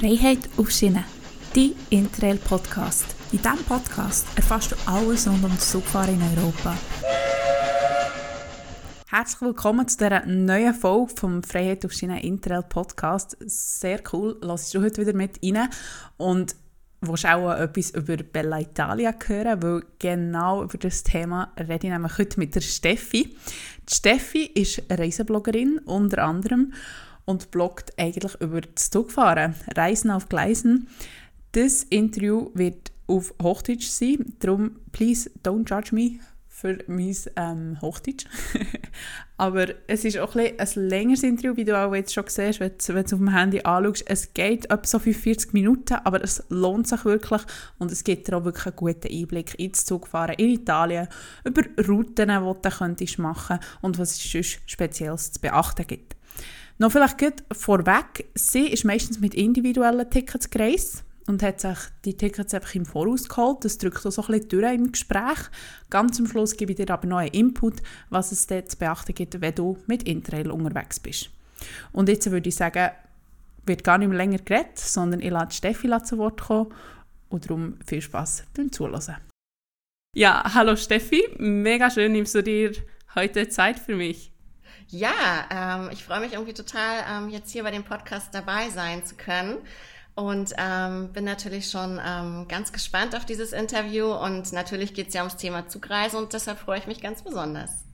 Freiheit auf Schiene, die Interrail-Podcast. In diesem Podcast erfährst du alles rund um das Zugfahren in Europa. Herzlich willkommen zu dieser neuen Folge vom Freiheit auf Schiene Interrail Podcast. Sehr cool, lass du heute wieder mit rein und willst auch etwas über Bella Italia hören, weil genau über das Thema rede ich nämlich heute mit der Steffi. Die Steffi ist Reisebloggerin unter anderem und bloggt eigentlich über das Zugfahren, Reisen auf Gleisen. Das Interview wird auf Hochdeutsch sein, darum please don't judge me für mein ähm, Hochdeutsch. Aber es ist auch ein, ein längeres Interview, wie du auch jetzt schon siehst, wenn du es auf dem Handy anschaust. Es geht etwa so 45 Minuten, aber es lohnt sich wirklich und es gibt dir auch wirklich einen guten Einblick ins Zugfahren in Italien, über Routen, die du könntest machen und was es sonst Spezielles zu beachten gibt. Noch vielleicht gut vorweg, sie ist meistens mit individuellen Tickets gereist und hat sich die Tickets einfach im Voraus geholt. Das drückt auch so ein bisschen durch im Gespräch. Ganz am Schluss gebe ich dir aber noch einen Input, was es dort zu beachten gibt, wenn du mit Interrail unterwegs bist. Und jetzt würde ich sagen, wird gar nicht mehr länger geredet, sondern ich lasse Steffi zu Wort kommen und darum viel Spaß beim Zuhören. Ja, hallo Steffi, mega schön, nimmst du dir heute Zeit für mich. Ja, ähm, ich freue mich irgendwie total, ähm, jetzt hier bei dem Podcast dabei sein zu können. Und ähm, bin natürlich schon ähm, ganz gespannt auf dieses Interview. Und natürlich geht es ja ums Thema Zugreise und deshalb freue ich mich ganz besonders.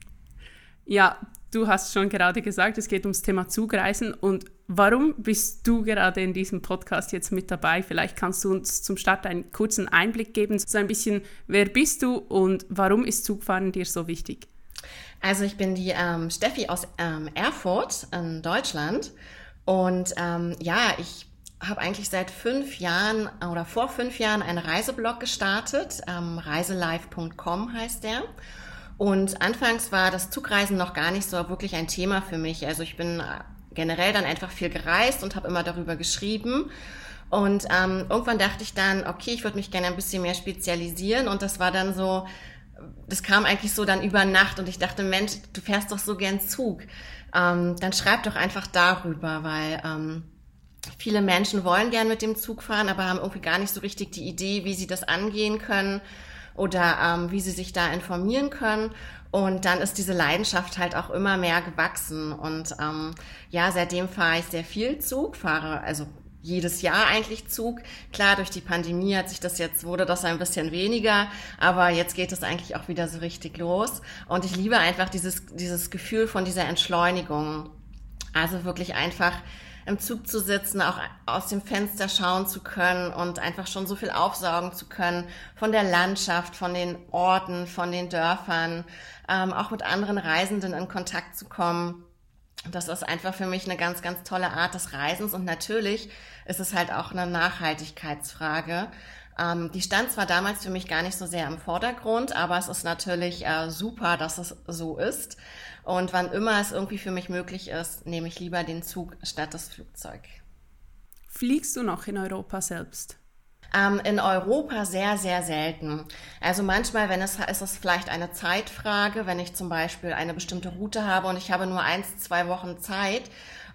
Ja, du hast schon gerade gesagt, es geht ums Thema Zugreisen. Und warum bist du gerade in diesem Podcast jetzt mit dabei? Vielleicht kannst du uns zum Start einen kurzen Einblick geben, so ein bisschen, wer bist du und warum ist Zugfahren dir so wichtig? Also ich bin die ähm, Steffi aus ähm, Erfurt in Deutschland und ähm, ja, ich habe eigentlich seit fünf Jahren oder vor fünf Jahren einen Reiseblog gestartet. Ähm, reiselive.com heißt der. Und anfangs war das Zugreisen noch gar nicht so wirklich ein Thema für mich. Also ich bin äh, generell dann einfach viel gereist und habe immer darüber geschrieben. Und ähm, irgendwann dachte ich dann, okay, ich würde mich gerne ein bisschen mehr spezialisieren. Und das war dann so, das kam eigentlich so dann über Nacht und ich dachte, Mensch, du fährst doch so gern Zug. Ähm, dann schreib doch einfach darüber, weil ähm, viele Menschen wollen gern mit dem Zug fahren, aber haben irgendwie gar nicht so richtig die Idee, wie sie das angehen können oder ähm, wie sie sich da informieren können. Und dann ist diese Leidenschaft halt auch immer mehr gewachsen. Und ähm, ja, seitdem fahre ich sehr viel Zug, fahre also jedes Jahr eigentlich Zug. Klar, durch die Pandemie hat sich das jetzt, wurde das ein bisschen weniger, aber jetzt geht es eigentlich auch wieder so richtig los. Und ich liebe einfach dieses, dieses Gefühl von dieser Entschleunigung. Also wirklich einfach im Zug zu sitzen, auch aus dem Fenster schauen zu können und einfach schon so viel aufsaugen zu können von der Landschaft, von den Orten, von den Dörfern, ähm, auch mit anderen Reisenden in Kontakt zu kommen das ist einfach für mich eine ganz, ganz tolle Art des Reisens und natürlich ist es halt auch eine Nachhaltigkeitsfrage. Ähm, die stand zwar damals für mich gar nicht so sehr im Vordergrund, aber es ist natürlich äh, super, dass es so ist. Und wann immer es irgendwie für mich möglich ist, nehme ich lieber den Zug statt das Flugzeug. Fliegst du noch in Europa selbst? Ähm, in Europa sehr, sehr selten. Also manchmal, wenn es ist es vielleicht eine Zeitfrage, wenn ich zum Beispiel eine bestimmte Route habe und ich habe nur eins, zwei Wochen Zeit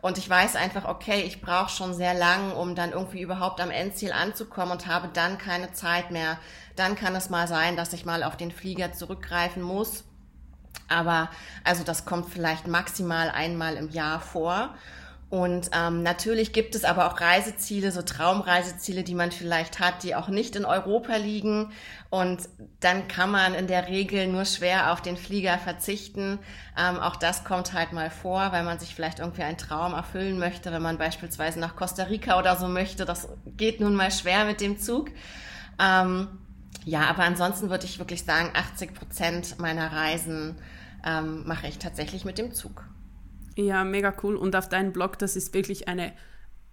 und ich weiß einfach, okay, ich brauche schon sehr lang, um dann irgendwie überhaupt am Endziel anzukommen und habe dann keine Zeit mehr. Dann kann es mal sein, dass ich mal auf den Flieger zurückgreifen muss. Aber also das kommt vielleicht maximal einmal im Jahr vor. Und ähm, natürlich gibt es aber auch Reiseziele, so Traumreiseziele, die man vielleicht hat, die auch nicht in Europa liegen. Und dann kann man in der Regel nur schwer auf den Flieger verzichten. Ähm, auch das kommt halt mal vor, weil man sich vielleicht irgendwie einen Traum erfüllen möchte, wenn man beispielsweise nach Costa Rica oder so möchte. Das geht nun mal schwer mit dem Zug. Ähm, ja, aber ansonsten würde ich wirklich sagen, 80 Prozent meiner Reisen ähm, mache ich tatsächlich mit dem Zug. Ja, mega cool. Und auf deinem Blog, das ist wirklich eine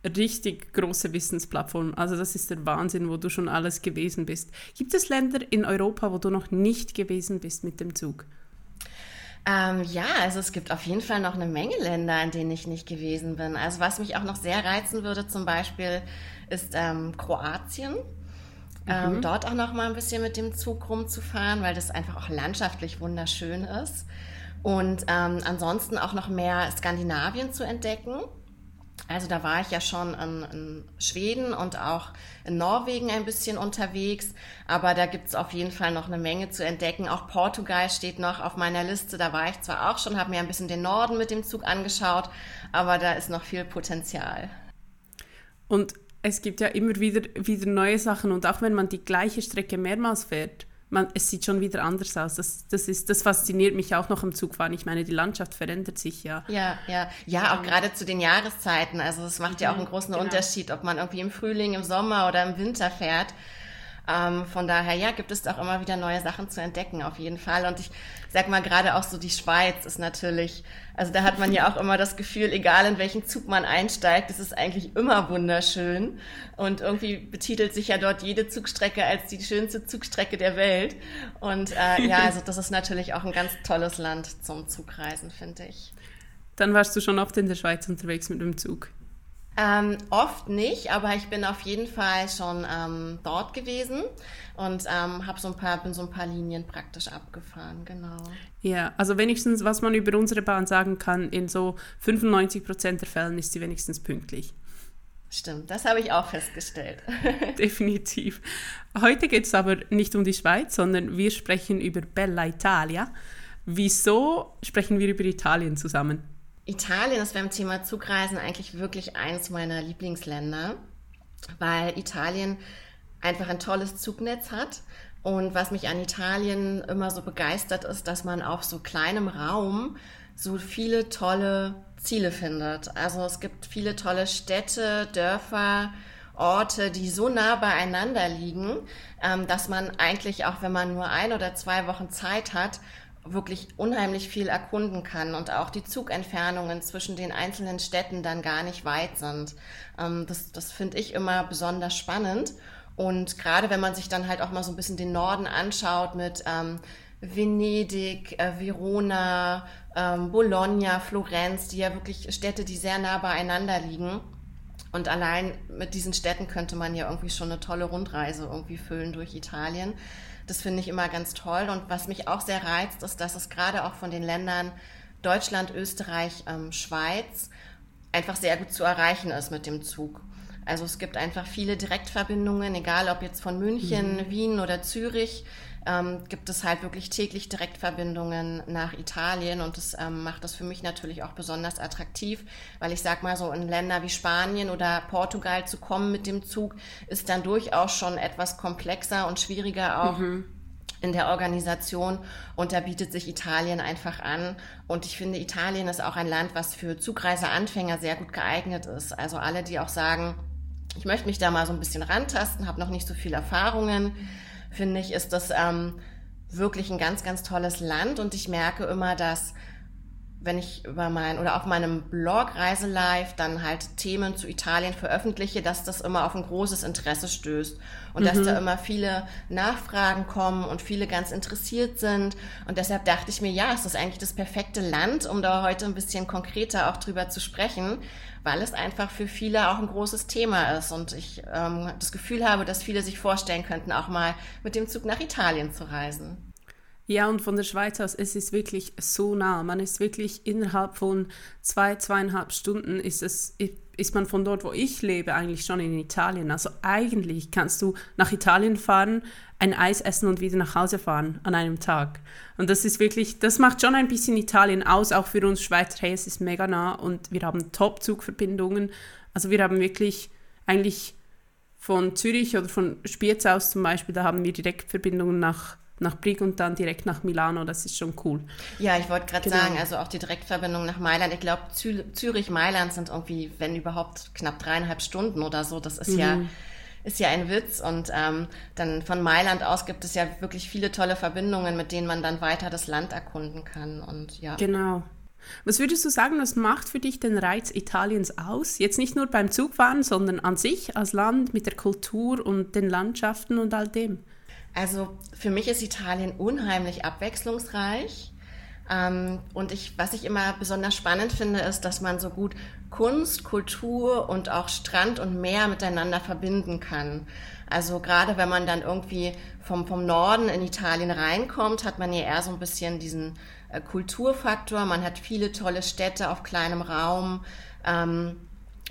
richtig große Wissensplattform. Also das ist der Wahnsinn, wo du schon alles gewesen bist. Gibt es Länder in Europa, wo du noch nicht gewesen bist mit dem Zug? Ähm, ja, also es gibt auf jeden Fall noch eine Menge Länder, in denen ich nicht gewesen bin. Also was mich auch noch sehr reizen würde zum Beispiel, ist ähm, Kroatien. Ähm, mhm. dort auch noch mal ein bisschen mit dem Zug rumzufahren, weil das einfach auch landschaftlich wunderschön ist und ähm, ansonsten auch noch mehr Skandinavien zu entdecken. Also da war ich ja schon in, in, Schweden und auch in Norwegen ein bisschen unterwegs, aber da gibt's auf jeden Fall noch eine Menge zu entdecken. Auch Portugal steht noch auf meiner Liste. Da war ich zwar auch schon, habe mir ein bisschen den Norden mit dem Zug angeschaut, aber da ist noch viel Potenzial. Und es gibt ja immer wieder, wieder neue Sachen und auch wenn man die gleiche Strecke mehrmals fährt, man, es sieht schon wieder anders aus. Das, das, ist, das fasziniert mich auch noch am Zugfahren. Ich meine, die Landschaft verändert sich ja. Ja, ja. Ja, auch gerade zu den Jahreszeiten. Also es macht ja auch einen mhm, großen genau. Unterschied, ob man irgendwie im Frühling, im Sommer oder im Winter fährt. Ähm, von daher, ja, gibt es auch immer wieder neue Sachen zu entdecken, auf jeden Fall. Und ich sag mal, gerade auch so die Schweiz ist natürlich, also da hat man ja auch immer das Gefühl, egal in welchen Zug man einsteigt, es ist eigentlich immer wunderschön. Und irgendwie betitelt sich ja dort jede Zugstrecke als die schönste Zugstrecke der Welt. Und äh, ja, also das ist natürlich auch ein ganz tolles Land zum Zugreisen, finde ich. Dann warst du schon oft in der Schweiz unterwegs mit dem Zug. Ähm, oft nicht, aber ich bin auf jeden Fall schon ähm, dort gewesen und ähm, habe so ein paar, bin so ein paar Linien praktisch abgefahren, genau. Ja, also wenigstens, was man über unsere Bahn sagen kann, in so 95 Prozent der Fällen ist sie wenigstens pünktlich. Stimmt, das habe ich auch festgestellt. Definitiv. Heute geht es aber nicht um die Schweiz, sondern wir sprechen über Bella Italia. Wieso sprechen wir über Italien zusammen? Italien ist beim Thema Zugreisen eigentlich wirklich eines meiner Lieblingsländer, weil Italien einfach ein tolles Zugnetz hat. Und was mich an Italien immer so begeistert ist, dass man auf so kleinem Raum so viele tolle Ziele findet. Also es gibt viele tolle Städte, Dörfer, Orte, die so nah beieinander liegen, ähm, dass man eigentlich auch, wenn man nur ein oder zwei Wochen Zeit hat, wirklich unheimlich viel erkunden kann und auch die Zugentfernungen zwischen den einzelnen Städten dann gar nicht weit sind. Ähm, das das finde ich immer besonders spannend. Und gerade wenn man sich dann halt auch mal so ein bisschen den Norden anschaut mit ähm, Venedig, äh, Verona, ähm, Bologna, Florenz, die ja wirklich Städte, die sehr nah beieinander liegen. Und allein mit diesen Städten könnte man ja irgendwie schon eine tolle Rundreise irgendwie füllen durch Italien. Das finde ich immer ganz toll. Und was mich auch sehr reizt, ist, dass es gerade auch von den Ländern Deutschland, Österreich, ähm, Schweiz einfach sehr gut zu erreichen ist mit dem Zug. Also es gibt einfach viele Direktverbindungen, egal ob jetzt von München, mhm. Wien oder Zürich ähm, gibt es halt wirklich täglich Direktverbindungen nach Italien und das ähm, macht das für mich natürlich auch besonders attraktiv, weil ich sag mal so in Länder wie Spanien oder Portugal zu kommen mit dem Zug ist dann durchaus schon etwas komplexer und schwieriger auch. Mhm in der Organisation und da bietet sich Italien einfach an. Und ich finde, Italien ist auch ein Land, was für Zugreiseanfänger sehr gut geeignet ist. Also alle, die auch sagen, ich möchte mich da mal so ein bisschen rantasten, habe noch nicht so viel Erfahrungen, finde ich, ist das ähm, wirklich ein ganz, ganz tolles Land. Und ich merke immer, dass wenn ich über mein oder auf meinem Blog Reise Live dann halt Themen zu Italien veröffentliche, dass das immer auf ein großes Interesse stößt und mhm. dass da immer viele Nachfragen kommen und viele ganz interessiert sind und deshalb dachte ich mir, ja, es ist eigentlich das perfekte Land, um da heute ein bisschen konkreter auch drüber zu sprechen, weil es einfach für viele auch ein großes Thema ist und ich ähm, das Gefühl habe, dass viele sich vorstellen könnten, auch mal mit dem Zug nach Italien zu reisen. Ja, und von der Schweiz aus, es ist wirklich so nah. Man ist wirklich innerhalb von zwei, zweieinhalb Stunden ist es, ist man von dort, wo ich lebe, eigentlich schon in Italien. Also eigentlich kannst du nach Italien fahren, ein Eis essen und wieder nach Hause fahren an einem Tag. Und das ist wirklich, das macht schon ein bisschen Italien aus, auch für uns Schweizer. Hey, es ist mega nah und wir haben Top-Zugverbindungen. Also wir haben wirklich eigentlich von Zürich oder von Spiez aus zum Beispiel, da haben wir Direktverbindungen nach nach Brig und dann direkt nach Milano. Das ist schon cool. Ja, ich wollte gerade genau. sagen, also auch die Direktverbindung nach Mailand. Ich glaube, Zürich-Mailand sind irgendwie, wenn überhaupt, knapp dreieinhalb Stunden oder so. Das ist mhm. ja ist ja ein Witz. Und ähm, dann von Mailand aus gibt es ja wirklich viele tolle Verbindungen, mit denen man dann weiter das Land erkunden kann. Und ja. Genau. Was würdest du sagen, was macht für dich den Reiz Italiens aus? Jetzt nicht nur beim Zugfahren, sondern an sich als Land mit der Kultur und den Landschaften und all dem? Also für mich ist Italien unheimlich abwechslungsreich. Ähm, und ich, was ich immer besonders spannend finde, ist, dass man so gut Kunst, Kultur und auch Strand und Meer miteinander verbinden kann. Also gerade wenn man dann irgendwie vom, vom Norden in Italien reinkommt, hat man ja eher so ein bisschen diesen äh, Kulturfaktor. Man hat viele tolle Städte auf kleinem Raum. Ähm,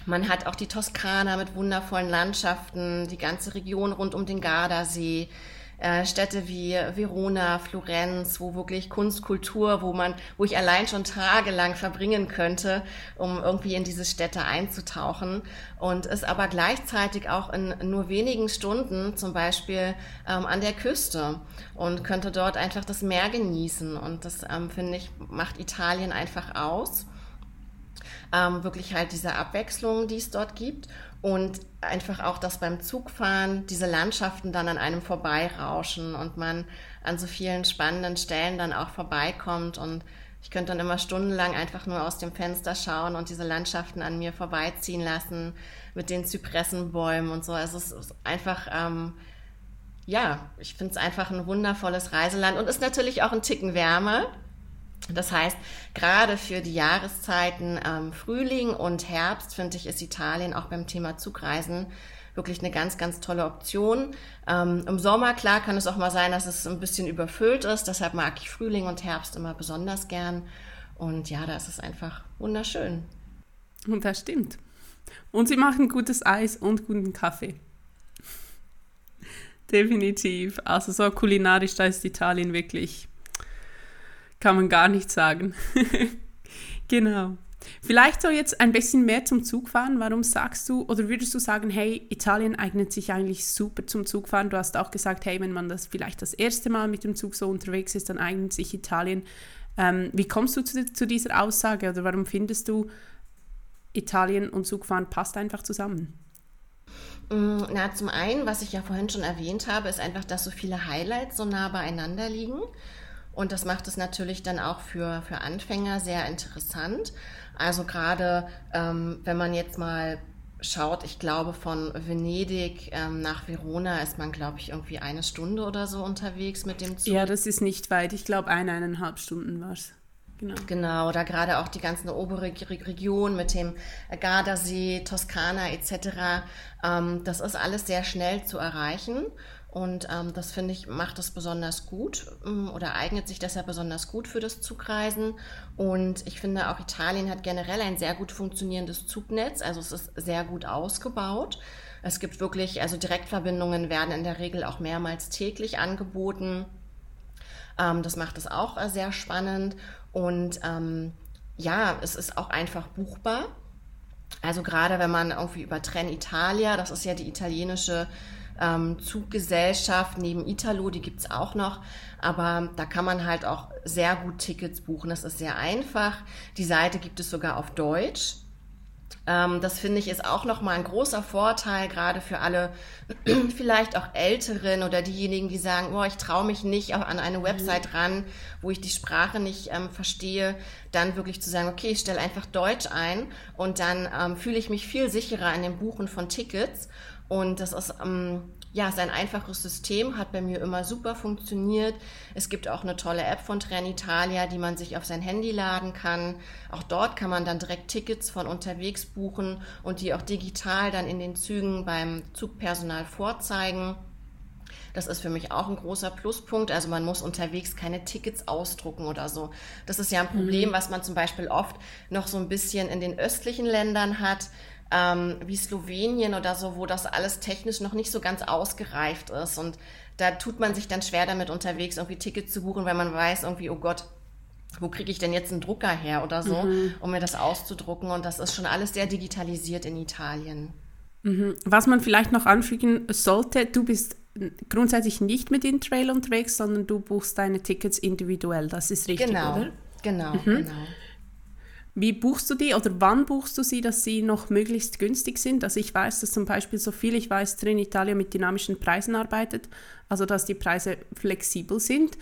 Man hat auch die Toskana mit wundervollen Landschaften, die ganze Region rund um den Gardasee, äh, Städte wie Verona, Florenz, wo wirklich Kunst, Kultur, wo man, wo ich allein schon tagelang verbringen könnte, um irgendwie in diese Städte einzutauchen. Und ist aber gleichzeitig auch in nur wenigen Stunden zum Beispiel ähm, an der Küste. Und könnte dort einfach das Meer genießen. Und das ähm, finde ich macht Italien einfach aus. Ähm, wirklich halt diese Abwechslung, die es dort gibt und einfach auch, dass beim Zugfahren diese Landschaften dann an einem vorbeirauschen und man an so vielen spannenden Stellen dann auch vorbeikommt und ich könnte dann immer stundenlang einfach nur aus dem Fenster schauen und diese Landschaften an mir vorbeiziehen lassen mit den Zypressenbäumen und so. Also es ist einfach, ähm, ja, ich finde es einfach ein wundervolles Reiseland und ist natürlich auch ein Ticken wärmer. Das heißt, gerade für die Jahreszeiten ähm, Frühling und Herbst, finde ich, ist Italien auch beim Thema Zugreisen wirklich eine ganz, ganz tolle Option. Ähm, Im Sommer, klar, kann es auch mal sein, dass es ein bisschen überfüllt ist. Deshalb mag ich Frühling und Herbst immer besonders gern. Und ja, da ist es einfach wunderschön. Und das stimmt. Und sie machen gutes Eis und guten Kaffee. Definitiv. Also so kulinarisch, da ist Italien wirklich kann man gar nicht sagen. genau. Vielleicht so jetzt ein bisschen mehr zum Zugfahren. Warum sagst du oder würdest du sagen, hey, Italien eignet sich eigentlich super zum Zugfahren? Du hast auch gesagt, hey, wenn man das vielleicht das erste Mal mit dem Zug so unterwegs ist, dann eignet sich Italien. Ähm, wie kommst du zu, zu, dieser Aussage oder warum findest du, Italien und Zugfahren passt einfach zusammen? Mm, na, zum einen, was ich ja vorhin schon erwähnt habe, ist einfach, dass so viele Highlights so nah beieinander liegen. Und das macht es natürlich dann auch für, für Anfänger sehr interessant. Also gerade ähm, wenn man jetzt mal schaut, ich glaube von Venedig ähm, nach Verona ist man, glaube ich, irgendwie eine Stunde oder so unterwegs mit dem Zug. Ja, das ist nicht weit. Ich glaube, eine, eineinhalb Stunden war es. Genau. genau, da gerade auch die ganze obere Region mit dem Gardasee, Toskana etc. Ähm, das ist alles sehr schnell zu erreichen. Und ähm, das finde ich, macht es besonders gut ähm, oder eignet sich deshalb besonders gut für das Zugreisen. Und ich finde auch Italien hat generell ein sehr gut funktionierendes Zugnetz. Also es ist sehr gut ausgebaut. Es gibt wirklich, also Direktverbindungen werden in der Regel auch mehrmals täglich angeboten. Ähm, das macht es auch äh, sehr spannend. Und ähm, ja, es ist auch einfach buchbar. Also gerade wenn man irgendwie über Trenitalia, das ist ja die italienische ähm, Zuggesellschaft neben Italo, die gibt es auch noch. Aber da kann man halt auch sehr gut Tickets buchen. Das ist sehr einfach. Die Seite gibt es sogar auf Deutsch. Ähm, das finde ich ist auch nochmal ein großer Vorteil, gerade für alle vielleicht auch Älteren oder diejenigen, die sagen, oh, ich traue mich nicht an eine Website mhm. ran, wo ich die Sprache nicht ähm, verstehe, dann wirklich zu sagen, okay, ich stelle einfach Deutsch ein und dann ähm, fühle ich mich viel sicherer an dem Buchen von Tickets und das ist ähm, ja, ist ein einfaches System, hat bei mir immer super funktioniert. Es gibt auch eine tolle App von Trenitalia, die man sich auf sein Handy laden kann. Auch dort kann man dann direkt Tickets von unterwegs buchen und die auch digital dann in den Zügen beim Zugpersonal vorzeigen. Das ist für mich auch ein großer Pluspunkt. Also man muss unterwegs keine Tickets ausdrucken oder so. Das ist ja ein Problem, mhm. was man zum Beispiel oft noch so ein bisschen in den östlichen Ländern hat ähm, wie Slowenien oder so, wo das alles technisch noch nicht so ganz ausgereift ist. Und da tut man sich dann schwer damit unterwegs, irgendwie Tickets zu buchen, weil man weiß irgendwie, oh Gott, wo kriege ich denn jetzt einen Drucker her oder so, mhm. um mir das auszudrucken. Und das ist schon alles sehr digitalisiert in Italien. Mhm. Was man vielleicht noch anfügen sollte, du bist grundsätzlich nicht mit Intrail unterwegs, sondern du buchst deine Tickets individuell. Das ist richtig, genau. oder? Genau, mhm. genau. Wie buchst du die oder wann buchst du sie, dass sie noch möglichst günstig sind? Also ich weiß, dass zum Beispiel so viel ich weiß, drin Italien mit dynamischen Preisen arbeitet, also dass die Preise flexibel sind.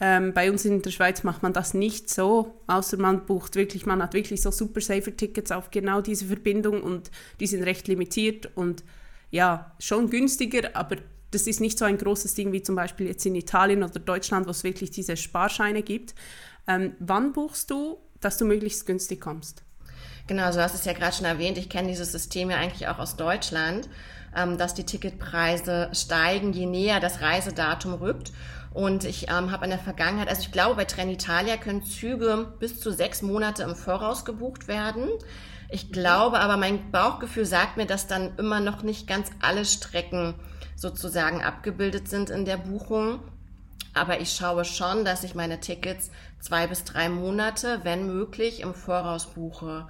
Ähm, bei uns in der Schweiz macht man das nicht so, außer man bucht wirklich, man hat wirklich so super safer Tickets auf genau diese Verbindung und die sind recht limitiert und ja, schon günstiger, aber das ist nicht so ein großes Ding wie zum Beispiel jetzt in Italien oder Deutschland, wo es wirklich diese Sparscheine gibt. Ähm, wann buchst du dass du möglichst günstig kommst. Genau, so hast es ja gerade schon erwähnt. Ich kenne dieses System ja eigentlich auch aus Deutschland, ähm, dass die Ticketpreise steigen, je näher das Reisedatum rückt. Und ich ähm, habe in der Vergangenheit, also ich glaube, bei Trenitalia können Züge bis zu sechs Monate im Voraus gebucht werden. Ich glaube aber, mein Bauchgefühl sagt mir, dass dann immer noch nicht ganz alle Strecken sozusagen abgebildet sind in der Buchung. Aber ich schaue schon, dass ich meine Tickets zwei bis drei Monate, wenn möglich, im Voraus buche.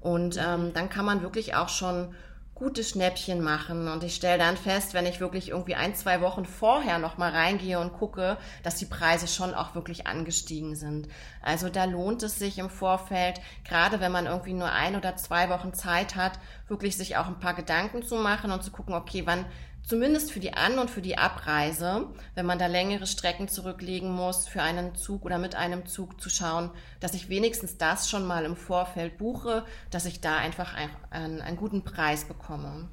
Und ähm, dann kann man wirklich auch schon gute Schnäppchen machen. Und ich stelle dann fest, wenn ich wirklich irgendwie ein, zwei Wochen vorher nochmal reingehe und gucke, dass die Preise schon auch wirklich angestiegen sind. Also da lohnt es sich im Vorfeld, gerade wenn man irgendwie nur ein oder zwei Wochen Zeit hat, wirklich sich auch ein paar Gedanken zu machen und zu gucken, okay, wann zumindest für die An- und für die Abreise, wenn man da längere Strecken zurücklegen muss, für einen Zug oder mit einem Zug zu schauen, dass ich wenigstens das schon mal im Vorfeld buche, dass ich da einfach einen, einen guten Preis bekomme.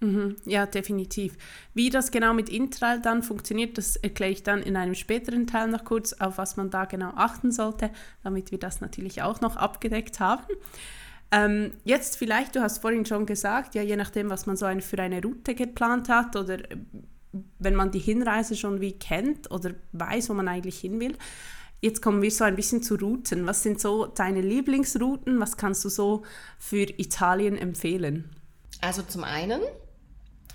Mhm, ja, definitiv. Wie das genau mit Intrail dann funktioniert, das erkläre ich dann in einem späteren Teil noch kurz, auf was man da genau achten sollte, damit wir das natürlich auch noch abgedeckt haben. Ähm, jetzt vielleicht, du hast vorhin schon gesagt, ja, je nachdem, was man so eine, für eine Route geplant hat oder äh, wenn man die Hinreise schon wie kennt oder weiß, wo man eigentlich hin will. Jetzt kommen wir so ein bisschen zu Routen. Was sind so deine Lieblingsrouten? Was kannst du so für Italien empfehlen? Also zum einen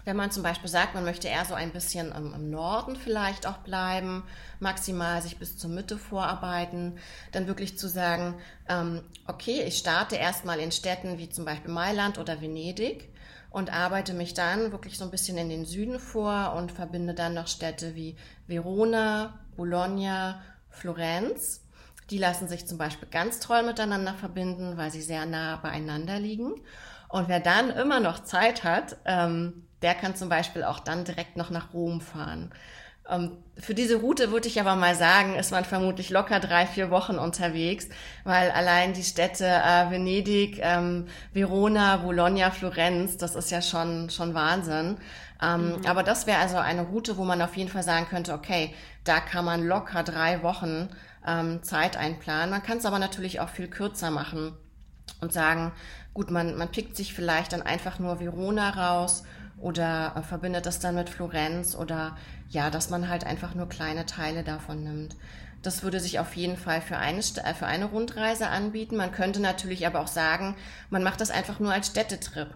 wenn man zum Beispiel sagt, man möchte eher so ein bisschen im, im, Norden vielleicht auch bleiben, maximal sich bis zur Mitte vorarbeiten, dann wirklich zu sagen, ähm, okay, ich starte erstmal in Städten wie zum Beispiel Mailand oder Venedig und arbeite mich dann wirklich so ein bisschen in den Süden vor und verbinde dann noch Städte wie Verona, Bologna, Florenz. Die lassen sich zum Beispiel ganz toll miteinander verbinden, weil sie sehr nah beieinander liegen. Und wer dann immer noch Zeit hat, ähm, der kann zum Beispiel auch dann direkt noch nach Rom fahren. Ähm, für diese Route würde ich aber mal sagen, ist man vermutlich locker drei, vier Wochen unterwegs, weil allein die Städte äh, Venedig, ähm, Verona, Bologna, Florenz, das ist ja schon, schon Wahnsinn. Ähm, mhm. Aber das wäre also eine Route, wo man auf jeden Fall sagen könnte, okay, da kann man locker drei Wochen ähm, Zeit einplanen. Man kann es aber natürlich auch viel kürzer machen und sagen, gut, man, man pickt sich vielleicht dann einfach nur Verona raus oder äh, verbindet das dann mit Florenz oder ja, dass man halt einfach nur kleine Teile davon nimmt. Das würde sich auf jeden Fall für eine, äh, für eine Rundreise anbieten. Man könnte natürlich aber auch sagen, man macht das einfach nur als Städtetrip.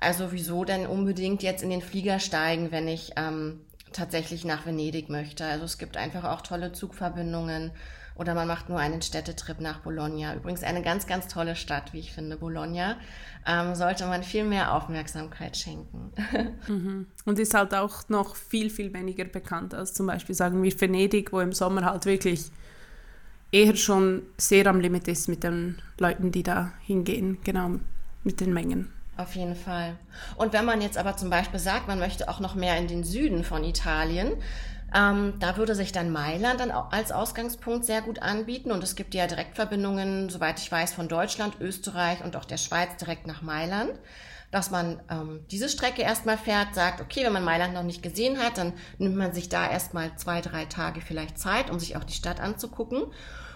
Also wieso denn unbedingt jetzt in den Flieger steigen, wenn ich ähm, tatsächlich nach Venedig möchte? Also es gibt einfach auch tolle Zugverbindungen oder man macht nur einen Städtetrip nach Bologna. Übrigens eine ganz, ganz tolle Stadt, wie ich finde, Bologna. Ähm, sollte man viel mehr Aufmerksamkeit schenken. Mhm. Und ist halt auch noch viel, viel weniger bekannt als zum Beispiel, sagen wir, Venedig, wo im Sommer halt wirklich eher schon sehr am Limit ist mit den Leuten, die da hingehen, genau, mit den Mengen. Auf jeden Fall. Und wenn man jetzt aber zum Beispiel sagt, man möchte auch noch mehr in den Süden von Italien, ähm, da würde sich dann Mailand dann als Ausgangspunkt sehr gut anbieten und es gibt ja Direktverbindungen, soweit ich weiß, von Deutschland, Österreich und auch der Schweiz direkt nach Mailand. Dass man ähm, diese Strecke erstmal fährt, sagt, okay, wenn man Mailand noch nicht gesehen hat, dann nimmt man sich da erstmal zwei, drei Tage vielleicht Zeit, um sich auch die Stadt anzugucken.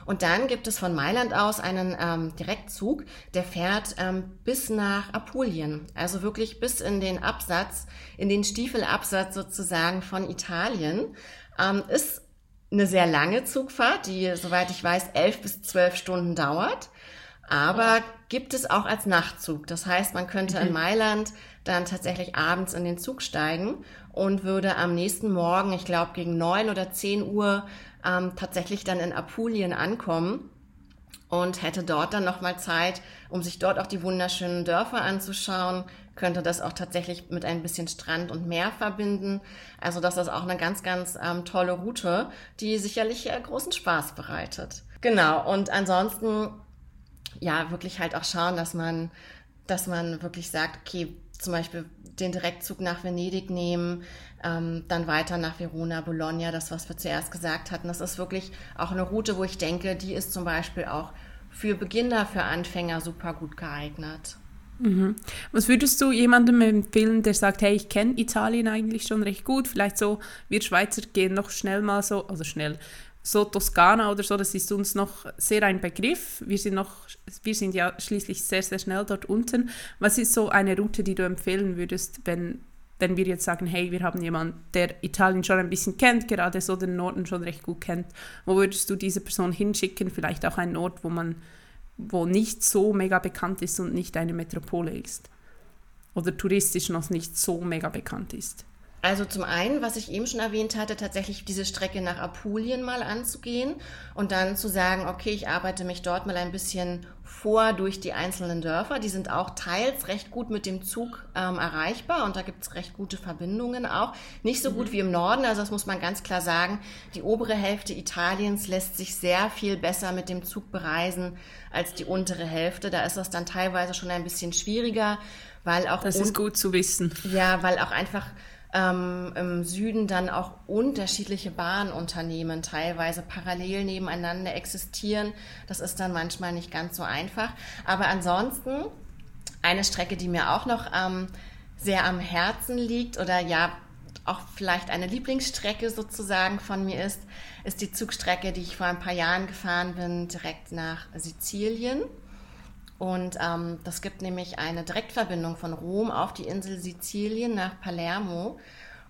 Und dann gibt es von Mailand aus einen ähm, Direktzug, der fährt ähm, bis nach Apulien, also wirklich bis in den Absatz, in den Stiefelabsatz sozusagen von Italien. Ähm, ist eine sehr lange Zugfahrt, die, soweit ich weiß, elf bis zwölf Stunden dauert. Aber gibt es auch als Nachtzug. Das heißt, man könnte in mhm. Mailand dann tatsächlich abends in den Zug steigen und würde am nächsten Morgen, ich glaube gegen neun oder zehn Uhr, ähm, tatsächlich dann in Apulien ankommen und hätte dort dann nochmal Zeit, um sich dort auch die wunderschönen Dörfer anzuschauen, könnte das auch tatsächlich mit ein bisschen Strand und Meer verbinden. Also das ist auch eine ganz, ganz ähm, tolle Route, die sicherlich äh, großen Spaß bereitet. Genau, und ansonsten ja, wirklich halt auch schauen, dass man, dass man wirklich sagt, okay, zum Beispiel den Direktzug nach Venedig nehmen, ähm, dann weiter nach Verona, Bologna, das, was wir zuerst gesagt hatten. Das ist wirklich auch eine Route, wo ich denke, die ist zum Beispiel auch für Beginner, für Anfänger super gut geeignet. Mhm. Was würdest du jemandem empfehlen, der sagt, hey, ich kenne Italien eigentlich schon recht gut, vielleicht so, wir Schweizer gehen noch schnell mal so, also schnell, so Toskana oder so, das ist uns noch sehr ein Begriff. Wir sind, noch, wir sind ja schließlich sehr, sehr schnell dort unten. Was ist so eine Route, die du empfehlen würdest, wenn, wenn wir jetzt sagen, hey, wir haben jemanden, der Italien schon ein bisschen kennt, gerade so den Norden schon recht gut kennt. Wo würdest du diese Person hinschicken? Vielleicht auch einen Ort, wo man wo nicht so mega bekannt ist und nicht eine Metropole ist? Oder touristisch noch nicht so mega bekannt ist? Also zum einen, was ich eben schon erwähnt hatte, tatsächlich diese Strecke nach Apulien mal anzugehen und dann zu sagen, okay, ich arbeite mich dort mal ein bisschen vor durch die einzelnen Dörfer. Die sind auch teils recht gut mit dem Zug ähm, erreichbar und da gibt es recht gute Verbindungen auch. Nicht so mhm. gut wie im Norden, also das muss man ganz klar sagen. Die obere Hälfte Italiens lässt sich sehr viel besser mit dem Zug bereisen als die untere Hälfte. Da ist das dann teilweise schon ein bisschen schwieriger, weil auch... Das ist gut zu wissen. Ja, weil auch einfach ähm, im Süden dann auch unterschiedliche Bahnunternehmen teilweise parallel nebeneinander existieren. Das ist dann manchmal nicht ganz so einfach. Aber ansonsten eine Strecke, die mir auch noch ähm, sehr am Herzen liegt oder ja auch vielleicht eine Lieblingsstrecke sozusagen von mir ist, ist die Zugstrecke, die ich vor ein paar Jahren gefahren bin, direkt nach Sizilien. Und ähm, das gibt nämlich eine Direktverbindung von Rom auf die Insel Sizilien nach Palermo.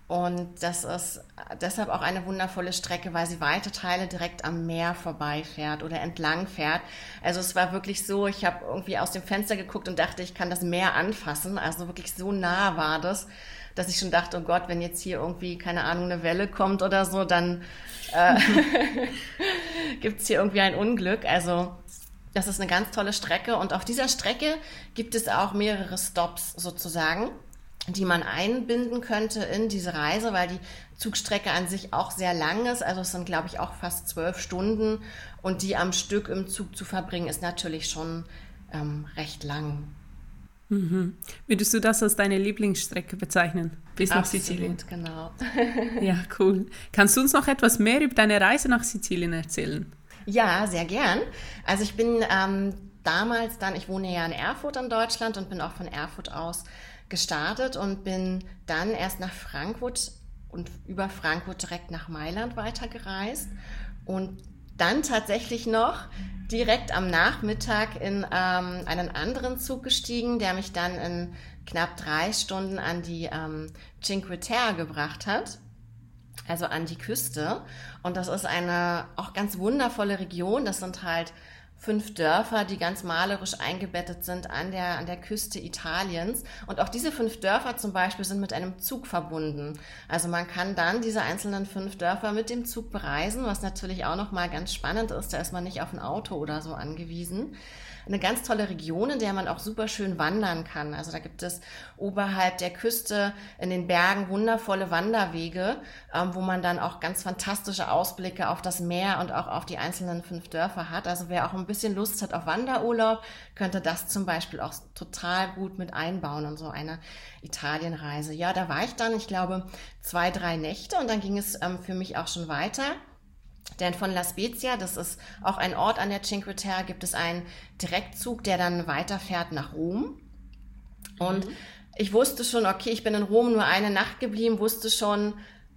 Und das ist deshalb auch eine wundervolle Strecke, weil sie weite Teile direkt am Meer vorbeifährt oder entlang fährt. Also es war wirklich so, ich habe irgendwie aus dem Fenster geguckt und dachte, ich kann das Meer anfassen. Also wirklich so nah war das, dass ich schon dachte, oh Gott, wenn jetzt hier irgendwie, keine Ahnung, eine Welle kommt oder so, dann äh, gibt es hier irgendwie ein Unglück. Also das ist eine ganz tolle Strecke und auf dieser Strecke gibt es auch mehrere Stops sozusagen, die man einbinden könnte in diese Reise, weil die Zugstrecke an sich auch sehr lang ist. Also es sind, glaube ich, auch fast zwölf Stunden und die am Stück im Zug zu verbringen, ist natürlich schon ähm, recht lang. Mhm. Würdest du das als deine Lieblingsstrecke bezeichnen? Bis nach Absolut, Sizilien. genau. ja, cool. Kannst du uns noch etwas mehr über deine Reise nach Sizilien erzählen? Ja, sehr gern. Also ich bin ähm, damals dann, ich wohne ja in Erfurt in Deutschland und bin auch von Erfurt aus gestartet und bin dann erst nach Frankfurt und über Frankfurt direkt nach Mailand weitergereist und dann tatsächlich noch direkt am Nachmittag in ähm, einen anderen Zug gestiegen, der mich dann in knapp drei Stunden an die ähm, Cinque Terre gebracht hat also an die Küste. Und das ist eine auch ganz wundervolle Region. Das sind halt fünf Dörfer, die ganz malerisch eingebettet sind an der, an der Küste Italiens. Und auch diese fünf Dörfer zum Beispiel sind mit einem Zug verbunden. Also man kann dann diese einzelnen fünf Dörfer mit dem Zug bereisen, was natürlich auch nochmal ganz spannend ist. Da ist man nicht auf ein Auto oder so angewiesen eine ganz tolle Region, in der man auch super schön wandern kann. Also da gibt es oberhalb der Küste in den Bergen wundervolle Wanderwege, ähm, wo man dann auch ganz fantastische Ausblicke auf das Meer und auch auf die einzelnen fünf Dörfer hat. Also wer auch ein bisschen Lust hat auf Wanderurlaub, könnte das zum Beispiel auch total gut mit einbauen und so eine Italienreise. Ja, da war ich dann, ich glaube, zwei, drei Nächte und dann ging es ähm, für mich auch schon weiter. Denn von La Spezia, das ist auch ein Ort an der Cinque Terre, gibt es einen Direktzug, der dann weiterfährt nach Rom. Und mhm. ich wusste schon, okay, ich bin in Rom nur eine Nacht geblieben, wusste schon,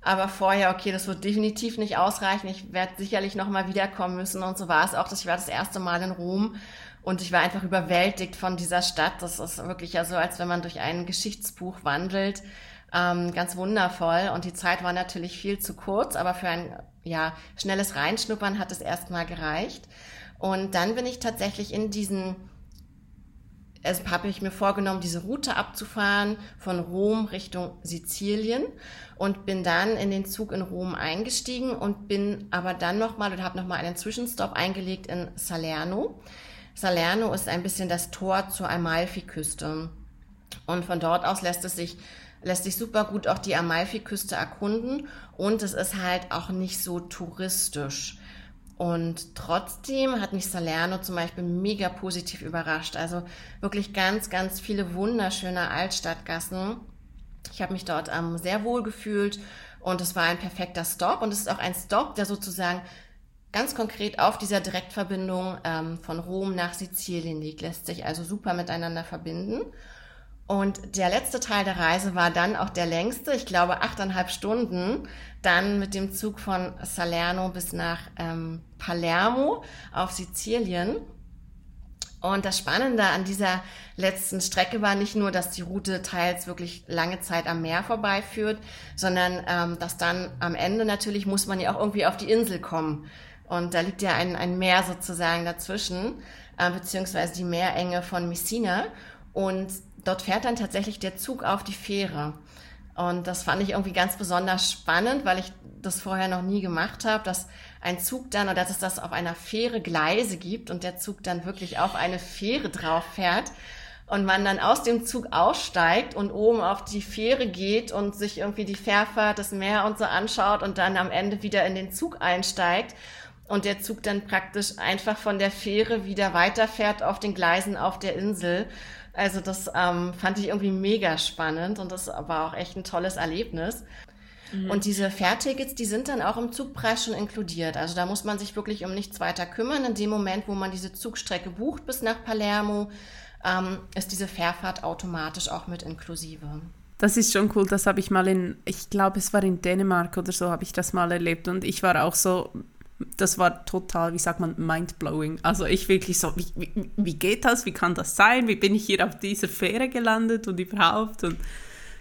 aber vorher, okay, das wird definitiv nicht ausreichen. Ich werde sicherlich nochmal wiederkommen müssen. Und so war es auch. Ich war das erste Mal in Rom und ich war einfach überwältigt von dieser Stadt. Das ist wirklich ja so, als wenn man durch ein Geschichtsbuch wandelt. Ähm, ganz wundervoll. Und die Zeit war natürlich viel zu kurz, aber für ein ja, schnelles Reinschnuppern hat es erstmal gereicht. Und dann bin ich tatsächlich in diesen, also habe ich mir vorgenommen, diese Route abzufahren von Rom Richtung Sizilien und bin dann in den Zug in Rom eingestiegen und bin aber dann nochmal oder habe nochmal einen Zwischenstopp eingelegt in Salerno. Salerno ist ein bisschen das Tor zur Amalfiküste. Und von dort aus lässt es sich lässt sich super gut auch die Amalfiküste erkunden und es ist halt auch nicht so touristisch. Und trotzdem hat mich Salerno zum Beispiel mega positiv überrascht. Also wirklich ganz, ganz viele wunderschöne Altstadtgassen. Ich habe mich dort ähm, sehr wohl gefühlt und es war ein perfekter Stop. Und es ist auch ein Stop, der sozusagen ganz konkret auf dieser Direktverbindung ähm, von Rom nach Sizilien liegt. Lässt sich also super miteinander verbinden. Und der letzte Teil der Reise war dann auch der längste, ich glaube achteinhalb Stunden, dann mit dem Zug von Salerno bis nach ähm, Palermo auf Sizilien. Und das Spannende an dieser letzten Strecke war nicht nur, dass die Route teils wirklich lange Zeit am Meer vorbeiführt, sondern ähm, dass dann am Ende natürlich muss man ja auch irgendwie auf die Insel kommen. Und da liegt ja ein, ein Meer sozusagen dazwischen. äh, beziehungsweise die Meerenge von Messina. Und dort fährt dann tatsächlich der Zug auf die Fähre. Und das fand ich irgendwie ganz besonders spannend, weil ich das vorher noch nie gemacht habe, dass ein Zug dann oder dass es das auf einer Fähre Gleise gibt und der Zug dann wirklich auf eine Fähre drauf fährt und man dann aus dem Zug aussteigt und oben auf die Fähre geht und sich irgendwie die Fährfahrt, das Meer und so anschaut und dann am Ende wieder in den Zug einsteigt und der Zug dann praktisch einfach von der Fähre wieder weiterfährt auf den Gleisen auf der Insel. Also das ähm, fand ich irgendwie mega spannend und das war auch echt ein tolles Erlebnis. Mhm. Und diese Fährtickets, die sind dann auch im Zugpreis schon inkludiert. Also da muss man sich wirklich um nichts weiter kümmern. In dem Moment, wo man diese Zugstrecke bucht bis nach Palermo, ähm, ist diese Fährfahrt automatisch auch mit inklusive. Das ist schon cool. Das habe ich mal in, ich glaube, es war in Dänemark oder so, habe ich das mal erlebt. Und ich war auch so, das war total, wie sagt man, mindblowing. Also ich wirklich so, wie, wie, wie geht das? Wie kann das sein? Wie bin ich hier auf dieser Fähre gelandet und überhaupt? Und,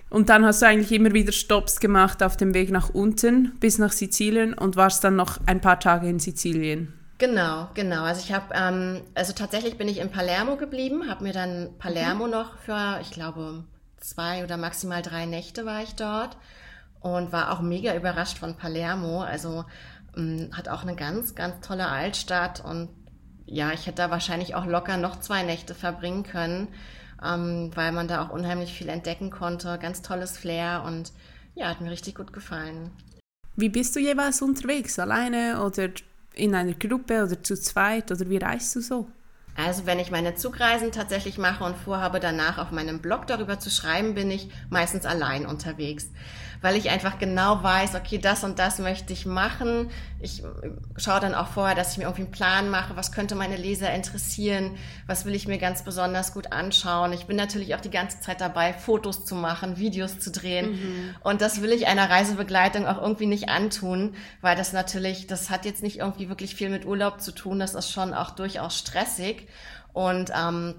und dann hast du eigentlich immer wieder Stops gemacht auf dem Weg nach unten bis nach Sizilien und warst dann noch ein paar Tage in Sizilien. Genau, genau. Also ich habe, ähm, also tatsächlich bin ich in Palermo geblieben, habe mir dann Palermo mhm. noch für, ich glaube, zwei oder maximal drei Nächte war ich dort und war auch mega überrascht von Palermo. Also hat auch eine ganz, ganz tolle Altstadt und ja, ich hätte da wahrscheinlich auch locker noch zwei Nächte verbringen können, ähm, weil man da auch unheimlich viel entdecken konnte. Ganz tolles Flair und ja, hat mir richtig gut gefallen. Wie bist du jeweils unterwegs? Alleine oder in einer Gruppe oder zu zweit oder wie reist du so? Also wenn ich meine Zugreisen tatsächlich mache und vorhabe, danach auf meinem Blog darüber zu schreiben, bin ich meistens allein unterwegs weil ich einfach genau weiß, okay, das und das möchte ich machen. Ich schaue dann auch vorher, dass ich mir irgendwie einen Plan mache, was könnte meine Leser interessieren, was will ich mir ganz besonders gut anschauen. Ich bin natürlich auch die ganze Zeit dabei, Fotos zu machen, Videos zu drehen. Mhm. Und das will ich einer Reisebegleitung auch irgendwie nicht antun, weil das natürlich, das hat jetzt nicht irgendwie wirklich viel mit Urlaub zu tun. Das ist schon auch durchaus stressig. Und ähm,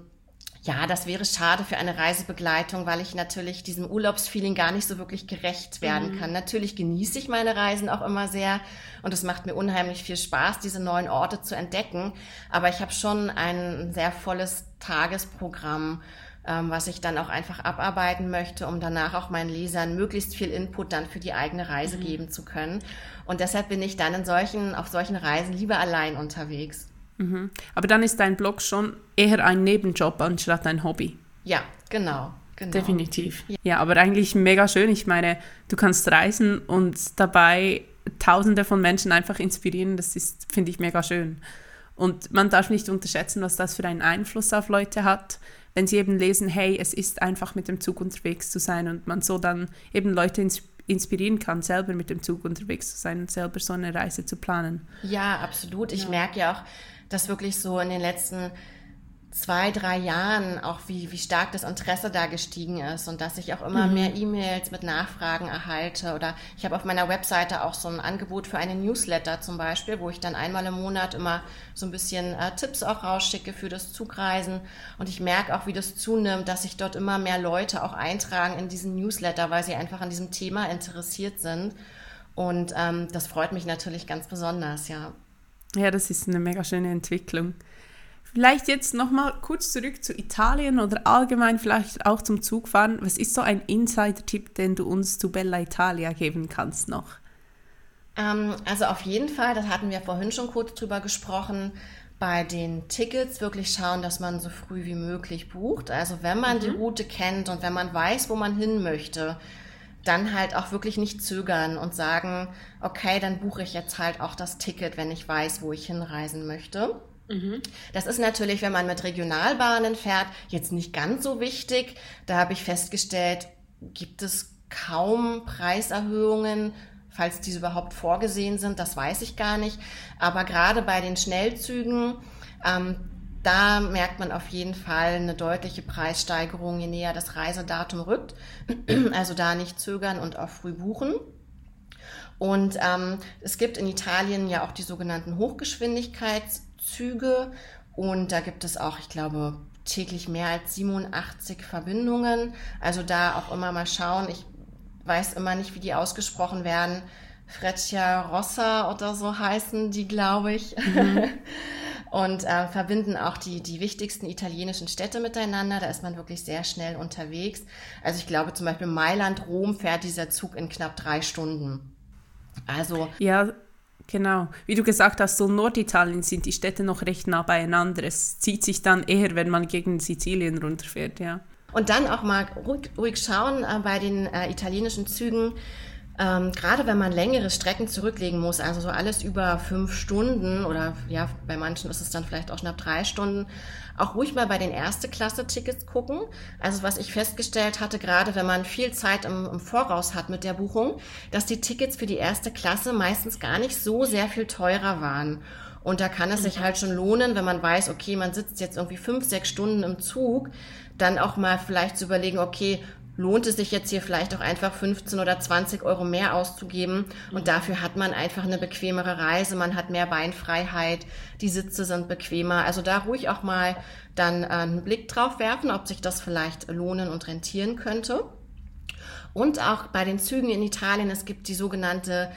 ja, das wäre schade für eine Reisebegleitung, weil ich natürlich diesem Urlaubsfeeling gar nicht so wirklich gerecht werden mhm. kann. Natürlich genieße ich meine Reisen auch immer sehr und es macht mir unheimlich viel Spaß, diese neuen Orte zu entdecken. Aber ich habe schon ein sehr volles Tagesprogramm, ähm, was ich dann auch einfach abarbeiten möchte, um danach auch meinen Lesern möglichst viel Input dann für die eigene Reise mhm. geben zu können. Und deshalb bin ich dann in solchen, auf solchen Reisen lieber allein unterwegs. Mhm. Aber dann ist dein Blog schon eher ein Nebenjob anstatt ein Hobby. Ja, genau. Genau. Definitiv. Ja. ja, aber eigentlich mega schön. Ich meine, du kannst reisen und dabei Tausende von Menschen einfach inspirieren. Das ist, finde ich, mega schön. Und man darf nicht unterschätzen, was das für einen Einfluss auf Leute hat, wenn sie eben lesen, hey, es ist einfach mit dem Zug unterwegs zu sein und man so dann eben Leute inspirieren kann, selber mit dem Zug unterwegs zu sein und selber so eine Reise zu planen. Ja, absolut. Ich ja. merke ja auch, dass wirklich so in den letzten zwei, drei Jahren auch wie, wie stark das Interesse da gestiegen ist und dass ich auch immer mhm. mehr E-Mails mit Nachfragen erhalte oder ich habe auf meiner Webseite auch so ein Angebot für einen Newsletter zum Beispiel, wo ich dann einmal im Monat immer so ein bisschen äh, Tipps auch rausschicke für das Zugreisen und ich merke auch, wie das zunimmt, dass sich dort immer mehr Leute auch eintragen in diesen Newsletter, weil sie einfach an diesem Thema interessiert sind und ähm, das freut mich natürlich ganz besonders, ja. Ja, das ist eine mega schöne Entwicklung. Vielleicht jetzt nochmal kurz zurück zu Italien oder allgemein vielleicht auch zum Zugfahren. Was ist so ein Insider-Tipp, den du uns zu Bella Italia geben kannst noch? Ähm, also auf jeden Fall, das hatten wir vorhin schon kurz drüber gesprochen, bei den Tickets wirklich schauen, dass man so früh wie möglich bucht. Also wenn man mhm. die Route kennt und wenn man weiß, wo man hin möchte, dann halt auch wirklich nicht zögern und sagen, okay, dann buche ich jetzt halt auch das Ticket, wenn ich weiß, wo ich hinreisen möchte. Mhm. Das ist natürlich, wenn man mit Regionalbahnen fährt, jetzt nicht ganz so wichtig. Da habe ich festgestellt, gibt es kaum Preiserhöhungen, falls diese überhaupt vorgesehen sind, das weiß ich gar nicht. Aber gerade bei den Schnellzügen, ähm, da merkt man auf jeden Fall eine deutliche Preissteigerung, je näher das Reisedatum rückt. Also da nicht zögern und auch früh buchen. Und ähm, es gibt in Italien ja auch die sogenannten Hochgeschwindigkeitszüge und da gibt es auch, ich glaube, täglich mehr als 87 Verbindungen. Also da auch immer mal schauen. Ich weiß immer nicht, wie die ausgesprochen werden. Freccia Rossa oder so heißen die, glaube ich. Mhm. und äh, verbinden auch die, die wichtigsten italienischen Städte miteinander. Da ist man wirklich sehr schnell unterwegs. Also ich glaube zum Beispiel Mailand, Rom fährt dieser Zug in knapp drei Stunden. Also. Ja, Genau. Wie du gesagt hast, so Norditalien sind die Städte noch recht nah beieinander. Es zieht sich dann eher, wenn man gegen Sizilien runterfährt, ja. Und dann auch mal ruhig, ruhig schauen äh, bei den äh, italienischen Zügen, ähm, gerade wenn man längere Strecken zurücklegen muss, also so alles über fünf Stunden oder ja, bei manchen ist es dann vielleicht auch knapp drei Stunden, auch ruhig mal bei den Erste-Klasse-Tickets gucken. Also was ich festgestellt hatte, gerade wenn man viel Zeit im, im Voraus hat mit der Buchung, dass die Tickets für die erste Klasse meistens gar nicht so sehr viel teurer waren. Und da kann es sich halt schon lohnen, wenn man weiß, okay, man sitzt jetzt irgendwie fünf, sechs Stunden im Zug, dann auch mal vielleicht zu überlegen, okay, lohnt es sich jetzt hier vielleicht auch einfach 15 oder 20 Euro mehr auszugeben. Und dafür hat man einfach eine bequemere Reise, man hat mehr Beinfreiheit, die Sitze sind bequemer. Also da ruhig auch mal dann äh, einen Blick drauf werfen, ob sich das vielleicht lohnen und rentieren könnte. Und auch bei den Zügen in Italien, es gibt die sogenannte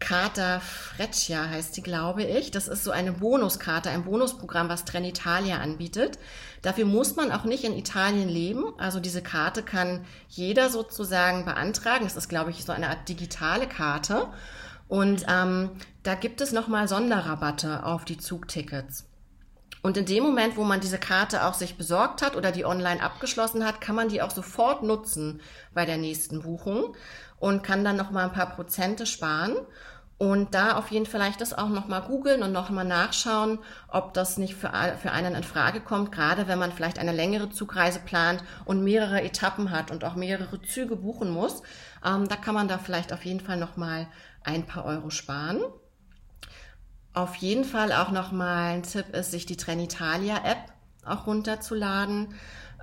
Carta Freccia heißt die, glaube ich. Das ist so eine Bonuskarte, ein Bonusprogramm, was Trenitalia anbietet. Dafür muss man auch nicht in Italien leben. Also diese Karte kann jeder sozusagen beantragen. Das ist, glaube ich, so eine Art digitale Karte. Und ähm, da gibt es nochmal Sonderrabatte auf die Zugtickets. Und in dem Moment, wo man diese Karte auch sich besorgt hat oder die online abgeschlossen hat, kann man die auch sofort nutzen bei der nächsten Buchung und kann dann nochmal ein paar Prozente sparen. Und da auf jeden Fall vielleicht das auch nochmal googeln und nochmal nachschauen, ob das nicht für, für einen in Frage kommt, gerade wenn man vielleicht eine längere Zugreise plant und mehrere Etappen hat und auch mehrere Züge buchen muss. Ähm, da kann man da vielleicht auf jeden Fall nochmal ein paar Euro sparen. Auf jeden Fall auch nochmal ein Tipp ist, sich die Trenitalia App auch runterzuladen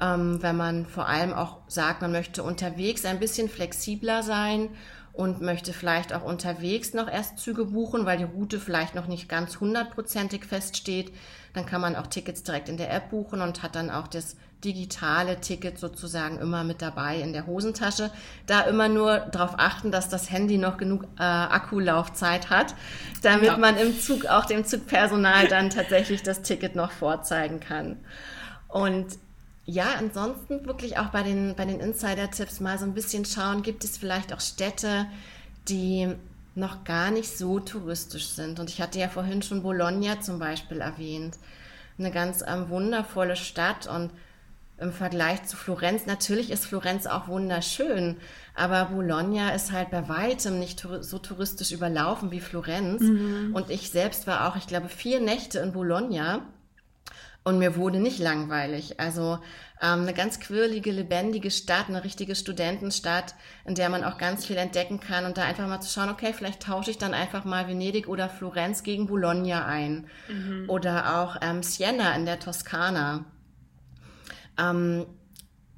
ähm, wenn man vor allem auch sagt, man möchte unterwegs ein bisschen flexibler sein und möchte vielleicht auch unterwegs noch erst Züge buchen, weil die Route vielleicht noch nicht ganz hundertprozentig feststeht. Dann kann man auch Tickets direkt in der App buchen und hat dann auch das digitale Ticket sozusagen immer mit dabei in der Hosentasche. Da immer nur darauf achten, dass das Handy noch genug äh, Akkulaufzeit hat, damit ja. man im Zug auch dem Zugpersonal dann tatsächlich das Ticket noch vorzeigen kann. Und ja, ansonsten wirklich auch bei den, bei den Insider-Tipps mal so ein bisschen schauen, gibt es vielleicht auch Städte, die noch gar nicht so touristisch sind. Und ich hatte ja vorhin schon Bologna zum Beispiel erwähnt. Eine ganz ähm, wundervolle Stadt und im Vergleich zu Florenz, natürlich ist Florenz auch wunderschön, aber Bologna ist halt bei weitem nicht so touristisch überlaufen wie Florenz. Mhm. Und ich selbst war auch, ich glaube, vier Nächte in Bologna und mir wurde nicht langweilig. Also ähm, eine ganz quirlige, lebendige Stadt, eine richtige Studentenstadt, in der man auch ganz viel entdecken kann und da einfach mal zu schauen, okay, vielleicht tausche ich dann einfach mal Venedig oder Florenz gegen Bologna ein. Mhm. Oder auch ähm, Siena in der Toskana. Ähm,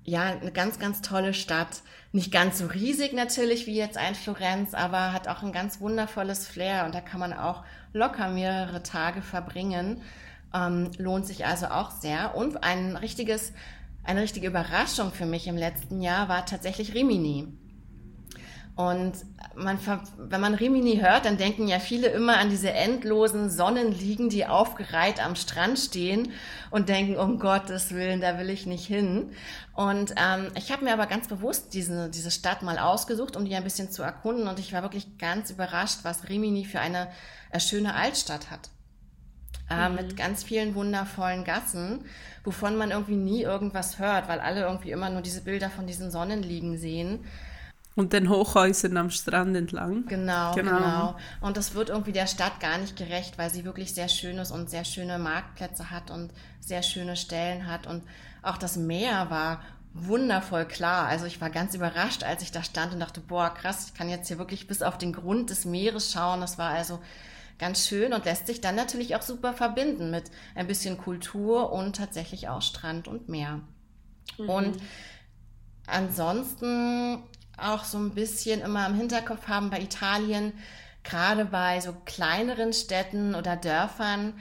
ja, eine ganz, ganz tolle Stadt. Nicht ganz so riesig natürlich wie jetzt ein Florenz, aber hat auch ein ganz wundervolles Flair und da kann man auch locker mehrere Tage verbringen. Ähm, lohnt sich also auch sehr. Und ein richtiges, eine richtige Überraschung für mich im letzten Jahr war tatsächlich Rimini. Und man, wenn man Rimini hört, dann denken ja viele immer an diese endlosen Sonnenliegen, die aufgereiht am Strand stehen und denken, um Gottes Willen, da will ich nicht hin. Und ähm, ich habe mir aber ganz bewusst diese, diese Stadt mal ausgesucht, um die ein bisschen zu erkunden. Und ich war wirklich ganz überrascht, was Rimini für eine äh, schöne Altstadt hat äh, mhm. mit ganz vielen wundervollen Gassen, wovon man irgendwie nie irgendwas hört, weil alle irgendwie immer nur diese Bilder von diesen Sonnenliegen sehen. Und den Hochhäusern am Strand entlang. Genau, genau, genau. Und das wird irgendwie der Stadt gar nicht gerecht, weil sie wirklich sehr schön ist und sehr schöne Marktplätze hat und sehr schöne Stellen hat. Und auch das Meer war wundervoll klar. Also ich war ganz überrascht, als ich da stand und dachte, boah, krass, ich kann jetzt hier wirklich bis auf den Grund des Meeres schauen. Das war also ganz schön und lässt sich dann natürlich auch super verbinden mit ein bisschen Kultur und tatsächlich auch Strand und Meer. Mhm. Und ansonsten auch so ein bisschen immer im Hinterkopf haben bei Italien, gerade bei so kleineren Städten oder Dörfern,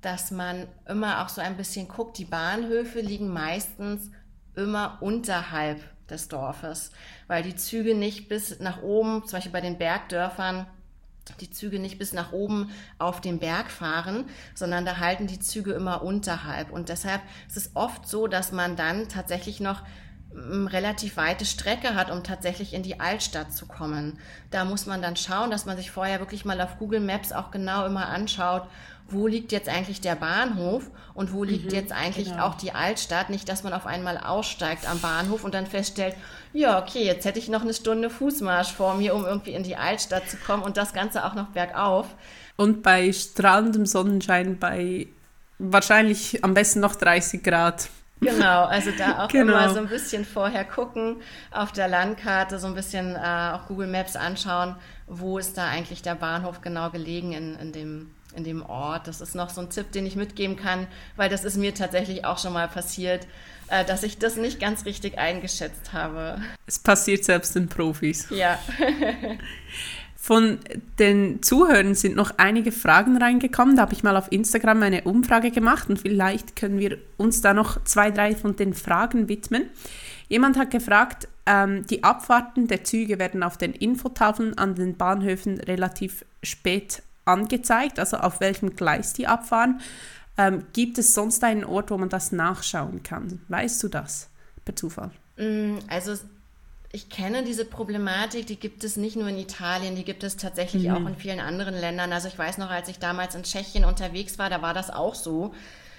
dass man immer auch so ein bisschen guckt, die Bahnhöfe liegen meistens immer unterhalb des Dorfes, weil die Züge nicht bis nach oben, zum Beispiel bei den Bergdörfern, die Züge nicht bis nach oben auf den Berg fahren, sondern da halten die Züge immer unterhalb. Und deshalb ist es oft so, dass man dann tatsächlich noch eine relativ weite Strecke hat, um tatsächlich in die Altstadt zu kommen. Da muss man dann schauen, dass man sich vorher wirklich mal auf Google Maps auch genau immer anschaut, wo liegt jetzt eigentlich der Bahnhof und wo liegt mhm, jetzt eigentlich genau. auch die Altstadt. Nicht, dass man auf einmal aussteigt am Bahnhof und dann feststellt, ja, okay, jetzt hätte ich noch eine Stunde Fußmarsch vor mir, um irgendwie in die Altstadt zu kommen und das Ganze auch noch bergauf. Und bei strahlendem Sonnenschein bei wahrscheinlich am besten noch 30 Grad. Genau, also da auch genau. immer so ein bisschen vorher gucken, auf der Landkarte so ein bisschen äh, auch Google Maps anschauen, wo ist da eigentlich der Bahnhof genau gelegen in, in, dem, in dem Ort. Das ist noch so ein Tipp, den ich mitgeben kann, weil das ist mir tatsächlich auch schon mal passiert, äh, dass ich das nicht ganz richtig eingeschätzt habe. Es passiert selbst den Profis. Ja. Von den Zuhörern sind noch einige Fragen reingekommen. Da habe ich mal auf Instagram eine Umfrage gemacht und vielleicht können wir uns da noch zwei, drei von den Fragen widmen. Jemand hat gefragt, ähm, die Abfahrten der Züge werden auf den Infotafeln an den Bahnhöfen relativ spät angezeigt, also auf welchem Gleis die abfahren. Ähm, gibt es sonst einen Ort, wo man das nachschauen kann? Weißt du das per Zufall? Mm, also ich kenne diese Problematik, die gibt es nicht nur in Italien, die gibt es tatsächlich mhm. auch in vielen anderen Ländern. Also ich weiß noch, als ich damals in Tschechien unterwegs war, da war das auch so.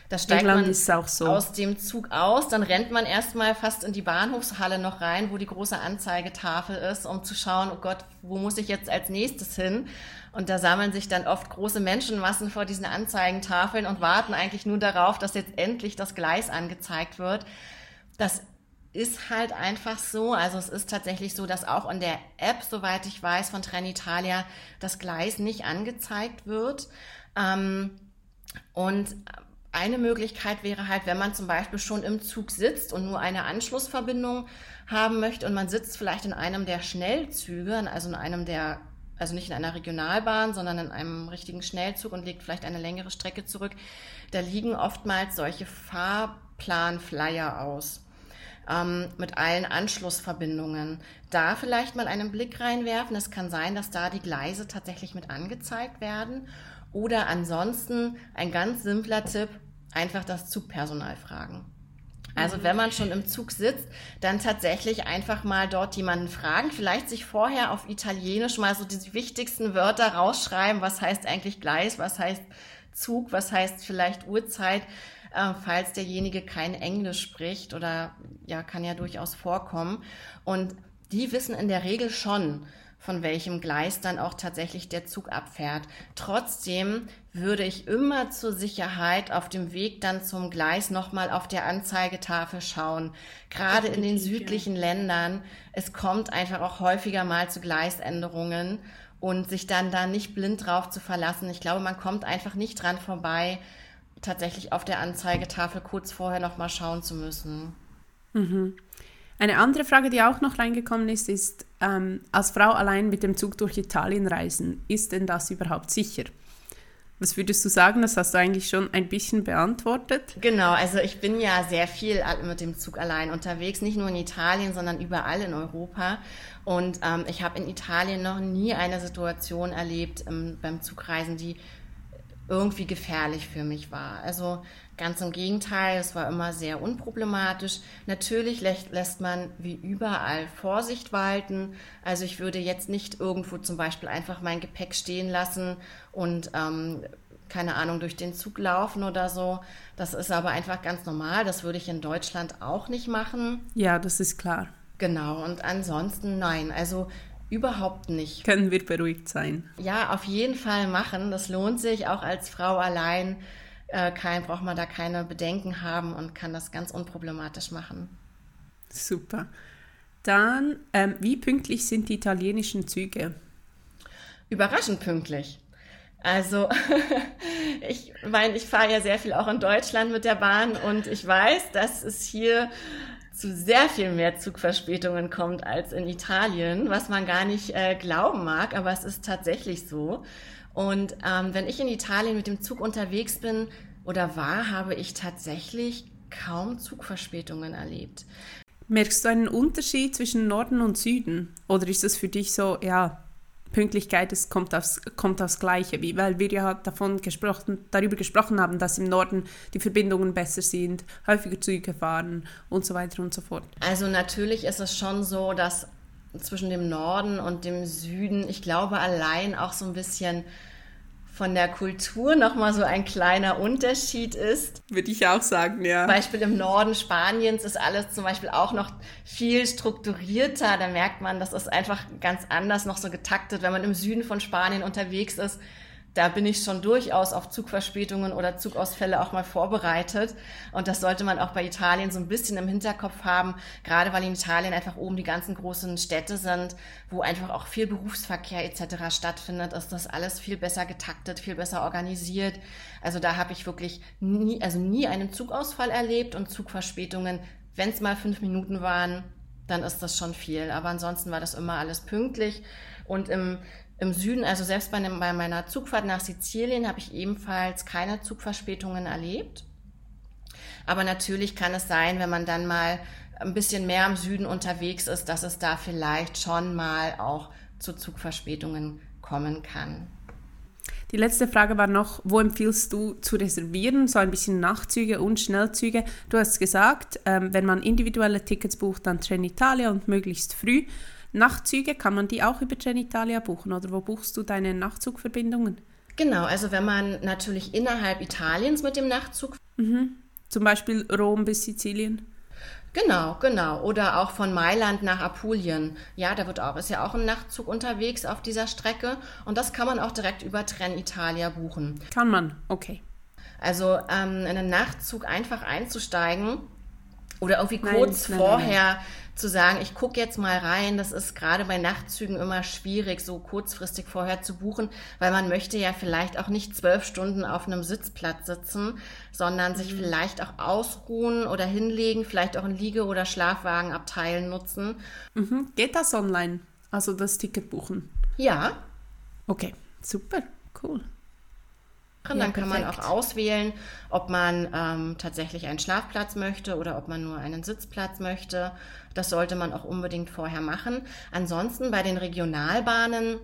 Da steigt England man so. aus dem Zug aus, dann rennt man erstmal fast in die Bahnhofshalle noch rein, wo die große Anzeigetafel ist, um zu schauen, oh Gott, wo muss ich jetzt als nächstes hin? Und da sammeln sich dann oft große Menschenmassen vor diesen Anzeigentafeln und warten eigentlich nur darauf, dass jetzt endlich das Gleis angezeigt wird. Das ist halt einfach so. Also es ist tatsächlich so, dass auch in der App, soweit ich weiß, von Trenitalia das Gleis nicht angezeigt wird. Ähm, und eine Möglichkeit wäre halt, wenn man zum Beispiel schon im Zug sitzt und nur eine Anschlussverbindung haben möchte und man sitzt vielleicht in einem der Schnellzüge, also in einem der, also nicht in einer Regionalbahn, sondern in einem richtigen Schnellzug und legt vielleicht eine längere Strecke zurück, da liegen oftmals solche Fahrplanflyer aus ähm, mit allen Anschlussverbindungen. Da vielleicht mal einen Blick reinwerfen. Es kann sein, dass da die Gleise tatsächlich mit angezeigt werden. Oder ansonsten ein ganz simpler Tipp, einfach das Zugpersonal fragen. Also wenn man schon im Zug sitzt, dann tatsächlich einfach mal dort jemanden fragen, vielleicht sich vorher auf Italienisch mal so die wichtigsten Wörter rausschreiben, was heißt eigentlich Gleis, was heißt Zug, was heißt vielleicht Uhrzeit, äh, falls derjenige kein Englisch spricht oder ja, kann ja durchaus vorkommen. Und die wissen in der Regel schon, von welchem Gleis dann auch tatsächlich der Zug abfährt. Trotzdem würde ich immer zur Sicherheit auf dem Weg dann zum Gleis nochmal auf der Anzeigetafel schauen. Gerade in den südlichen. Ländern, es kommt einfach auch häufiger mal zu Gleisänderungen und sich dann da nicht blind drauf zu verlassen. Ich glaube, man kommt einfach nicht dran vorbei, tatsächlich auf der Anzeigetafel kurz vorher noch mal schauen zu müssen. Mhm. Eine andere Frage, die auch noch reingekommen ist, ist, ähm, als Frau allein mit dem Zug durch Italien reisen, ist denn das überhaupt sicher? Was würdest du sagen? Das hast du eigentlich schon ein bisschen beantwortet. Genau, also ich bin ja sehr viel mit dem Zug allein unterwegs, nicht nur in Italien, sondern überall in Europa. Und ähm, ich habe in Italien noch nie eine Situation erlebt ähm, beim Zugreisen, die irgendwie gefährlich für mich war. Also ganz im Gegenteil, es war immer sehr unproblematisch. Natürlich lässt man wie überall Vorsicht walten. Also ich würde jetzt nicht irgendwo zum Beispiel einfach mein Gepäck stehen lassen und ähm, keine Ahnung, durch den Zug laufen oder so. Das ist aber einfach ganz normal. Das würde ich in Deutschland auch nicht machen. Ja, das ist klar. Genau, und ansonsten nein. Also Überhaupt nicht. Können wir beruhigt sein? Ja, auf jeden Fall machen. Das lohnt sich auch als Frau allein. Äh, kein, braucht man da keine Bedenken haben und kann das ganz unproblematisch machen. Super. Dann, ähm, wie pünktlich sind die italienischen Züge? Überraschend pünktlich. Also, ich meine, ich fahre ja sehr viel auch in Deutschland mit der Bahn und ich weiß, dass es hier zu sehr viel mehr Zugverspätungen kommt als in Italien, was man gar nicht äh, glauben mag, aber es ist tatsächlich so. Und ähm, wenn ich in Italien mit dem Zug unterwegs bin oder war, habe ich tatsächlich kaum Zugverspätungen erlebt. Merkst du einen Unterschied zwischen Norden und Süden? Oder ist das für dich so, ja, Pünktlichkeit, es kommt aufs, kommt aufs Gleiche, wie, weil wir ja davon gesprochen, darüber gesprochen haben, dass im Norden die Verbindungen besser sind, häufiger Züge fahren und so weiter und so fort. Also natürlich ist es schon so, dass zwischen dem Norden und dem Süden, ich glaube, allein auch so ein bisschen von der Kultur nochmal so ein kleiner Unterschied ist. Würde ich auch sagen, ja. Zum Beispiel im Norden Spaniens ist alles zum Beispiel auch noch viel strukturierter. Da merkt man, das ist einfach ganz anders noch so getaktet. Wenn man im Süden von Spanien unterwegs ist, da bin ich schon durchaus auf Zugverspätungen oder Zugausfälle auch mal vorbereitet. Und das sollte man auch bei Italien so ein bisschen im Hinterkopf haben, gerade weil in Italien einfach oben die ganzen großen Städte sind, wo einfach auch viel Berufsverkehr etc. stattfindet, ist das alles viel besser getaktet, viel besser organisiert. Also da habe ich wirklich nie, also nie einen Zugausfall erlebt und Zugverspätungen, wenn es mal fünf Minuten waren, dann ist das schon viel. Aber ansonsten war das immer alles pünktlich. Und im im Süden, also selbst bei, bei meiner Zugfahrt nach Sizilien, habe ich ebenfalls keine Zugverspätungen erlebt. Aber natürlich kann es sein, wenn man dann mal ein bisschen mehr im Süden unterwegs ist, dass es da vielleicht schon mal auch zu Zugverspätungen kommen kann. Die letzte Frage war noch, wo empfiehlst du zu reservieren, so ein bisschen Nachtzüge und Schnellzüge? Du hast gesagt, ähm, wenn man individuelle Tickets bucht, dann Trenitalia und möglichst früh. Nachtzüge, kann man die auch über Trenitalia buchen oder wo buchst du deine Nachtzugverbindungen? Genau, also wenn man natürlich innerhalb Italiens mit dem Nachtzug. Mhm. Zum Beispiel Rom bis Sizilien. Genau, genau. Oder auch von Mailand nach Apulien. Ja, da wird auch, ist ja auch ein Nachtzug unterwegs auf dieser Strecke. Und das kann man auch direkt über Trenitalia buchen. Kann man, okay. Also ähm, in einen Nachtzug einfach einzusteigen oder irgendwie kurz nein, nein, vorher nein, zu sagen, ich gucke jetzt mal rein, das ist gerade bei Nachtzügen immer schwierig, so kurzfristig vorher zu buchen, weil man möchte ja vielleicht auch nicht zwölf Stunden auf einem Sitzplatz sitzen, sondern sich mhm. vielleicht auch ausruhen oder hinlegen, vielleicht auch ein Liege- oder Schlafwagenabteil nutzen. Mhm. Geht das online? Also das Ticket buchen? Ja. Okay, super, cool. Ja, dann kann perfekt. man auch auswählen, ob man ähm, tatsächlich einen Schlafplatz möchte oder ob man nur einen Sitzplatz möchte. Das sollte man auch unbedingt vorher machen. Ansonsten bei den Regionalbahnen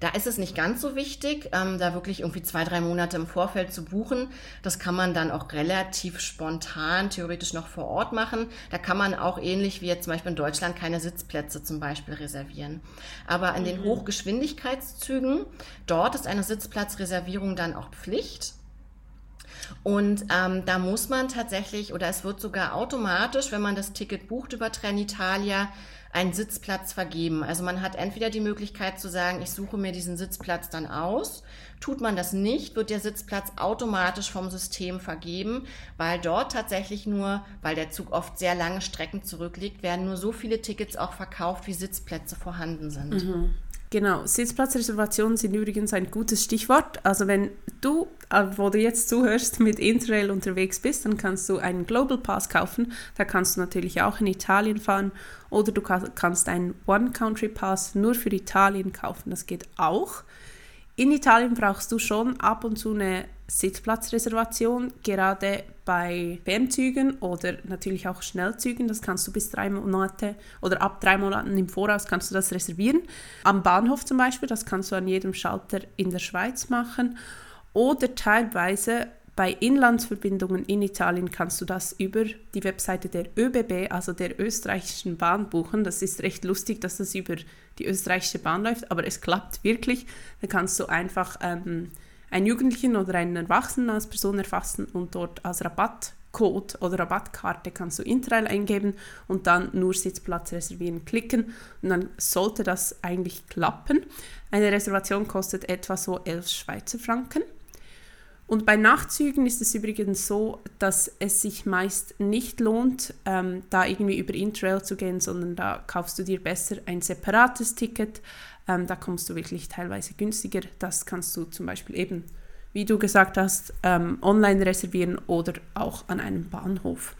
da ist es nicht ganz so wichtig, ähm, da wirklich irgendwie zwei, drei Monate im Vorfeld zu buchen. Das kann man dann auch relativ spontan, theoretisch noch vor Ort machen. Da kann man auch ähnlich wie jetzt zum Beispiel in Deutschland keine Sitzplätze zum Beispiel reservieren. Aber in den mhm. Hochgeschwindigkeitszügen, dort ist eine Sitzplatzreservierung dann auch Pflicht. Und ähm, da muss man tatsächlich, oder es wird sogar automatisch, wenn man das Ticket bucht über Trenitalia, einen Sitzplatz vergeben. Also man hat entweder die Möglichkeit zu sagen, ich suche mir diesen Sitzplatz dann aus. Tut man das nicht, wird der Sitzplatz automatisch vom System vergeben, weil dort tatsächlich nur, weil der Zug oft sehr lange Strecken zurückliegt, werden nur so viele Tickets auch verkauft, wie Sitzplätze vorhanden sind. Mhm. Genau, Sitzplatzreservationen sind übrigens ein gutes Stichwort. Also wenn du, äh, wo du jetzt zuhörst, mit Interrail unterwegs bist, dann kannst du einen Global Pass kaufen. Da kannst du natürlich auch in Italien fahren oder du kannst einen One Country Pass nur für Italien kaufen. Das geht auch. In Italien brauchst du schon ab und zu eine Sitzplatzreservation, gerade bei Fernzügen oder natürlich auch Schnellzügen. Das kannst du bis drei Monate oder ab drei Monaten im Voraus kannst du das reservieren. Am Bahnhof zum Beispiel, das kannst du an jedem Schalter in der Schweiz machen. Oder teilweise bei Inlandsverbindungen in Italien kannst du das über die Webseite der ÖBB, also der österreichischen Bahn, buchen. Das ist recht lustig, dass das über die österreichische Bahn läuft, aber es klappt wirklich. Da kannst du einfach ähm, einen Jugendlichen oder einen Erwachsenen als Person erfassen und dort als Rabattcode oder Rabattkarte kannst du Interrail eingeben und dann nur Sitzplatz reservieren klicken und dann sollte das eigentlich klappen. Eine Reservation kostet etwa so 11 Schweizer Franken. Und bei Nachtzügen ist es übrigens so, dass es sich meist nicht lohnt, ähm, da irgendwie über Interrail zu gehen, sondern da kaufst du dir besser ein separates Ticket. Ähm, da kommst du wirklich teilweise günstiger. Das kannst du zum Beispiel eben, wie du gesagt hast, ähm, online reservieren oder auch an einem Bahnhof.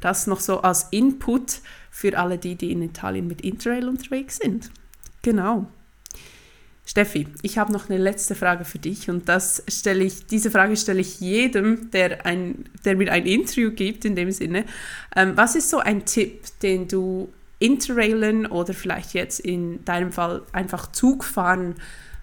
Das noch so als Input für alle die, die in Italien mit Interrail unterwegs sind. Genau. Steffi, ich habe noch eine letzte Frage für dich und das stelle ich, diese Frage stelle ich jedem, der, ein, der mir ein Interview gibt in dem Sinne. Ähm, was ist so ein Tipp, den du Interrailen oder vielleicht jetzt in deinem Fall einfach Zugfahren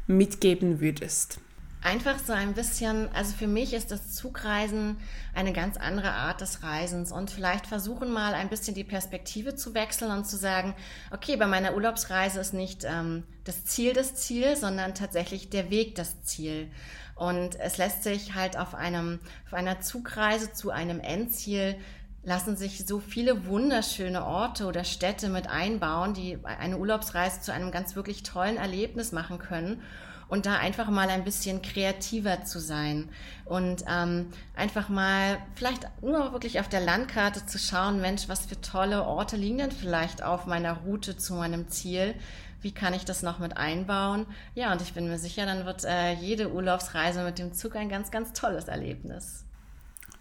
mitgeben würdest? Einfach so ein bisschen, also für mich ist das Zugreisen eine ganz andere Art des Reisens und vielleicht versuchen mal ein bisschen die Perspektive zu wechseln und zu sagen, okay, bei meiner Urlaubsreise ist nicht ähm, das Ziel das Ziel, sondern tatsächlich der Weg das Ziel. Und es lässt sich halt auf einem, auf einer Zugreise zu einem Endziel lassen sich so viele wunderschöne Orte oder Städte mit einbauen, die eine Urlaubsreise zu einem ganz wirklich tollen Erlebnis machen können und da einfach mal ein bisschen kreativer zu sein und ähm, einfach mal vielleicht nur wirklich auf der Landkarte zu schauen, Mensch, was für tolle Orte liegen denn vielleicht auf meiner Route zu meinem Ziel? Wie kann ich das noch mit einbauen? Ja, und ich bin mir sicher, dann wird äh, jede Urlaubsreise mit dem Zug ein ganz, ganz tolles Erlebnis.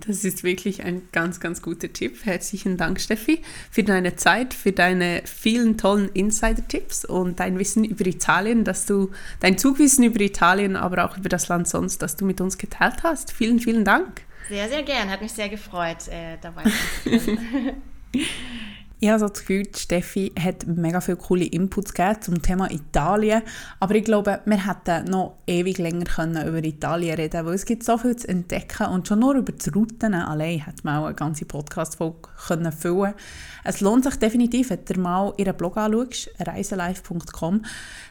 Das ist wirklich ein ganz, ganz guter Tipp. Herzlichen Dank, Steffi, für deine Zeit, für deine vielen tollen Insider-Tipps und dein Wissen über Italien, dass du, dein Zugwissen über Italien, aber auch über das Land sonst, das du mit uns geteilt hast. Vielen, vielen Dank. Sehr, sehr gern. Hat mich sehr gefreut, äh, dabei zu sein. Ich habe so das Gefühl, Steffi hat mega viele coole Inputs gegeben zum Thema Italien. Aber ich glaube, wir hätten noch ewig länger können über Italien reden weil es gibt so viel zu entdecken und schon nur über die Routen allein hätte man auch eine ganze Podcast-Folge füllen können. Es lohnt sich definitiv, wenn du mal ihren Blog anschaust, reiselife.com.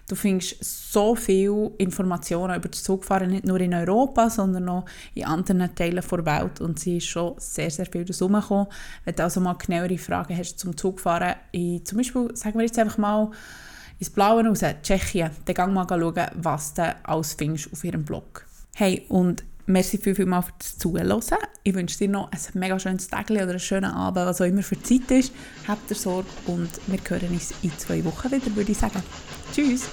Du findest so viele Informationen über das Zugfahren, nicht nur in Europa, sondern auch in anderen Teilen der Welt. Und sie ist schon sehr, sehr viel dazu Wenn du also mal genauere Fragen hast zum Zugfahren, in, zum Beispiel, sagen wir jetzt einfach mal, ins Blaue raus, Tschechien, dann geh mal schauen, was du alles findest auf ihrem Blog. Hey, und merci viel, viel mal fürs Zuhören. Ich wünsche dir noch ein mega schönes Tag oder einen schönen Abend, was auch immer für Zeit ist. Habt ihr Sorge und wir hören uns in zwei Wochen wieder, würde ich sagen. Tschüss!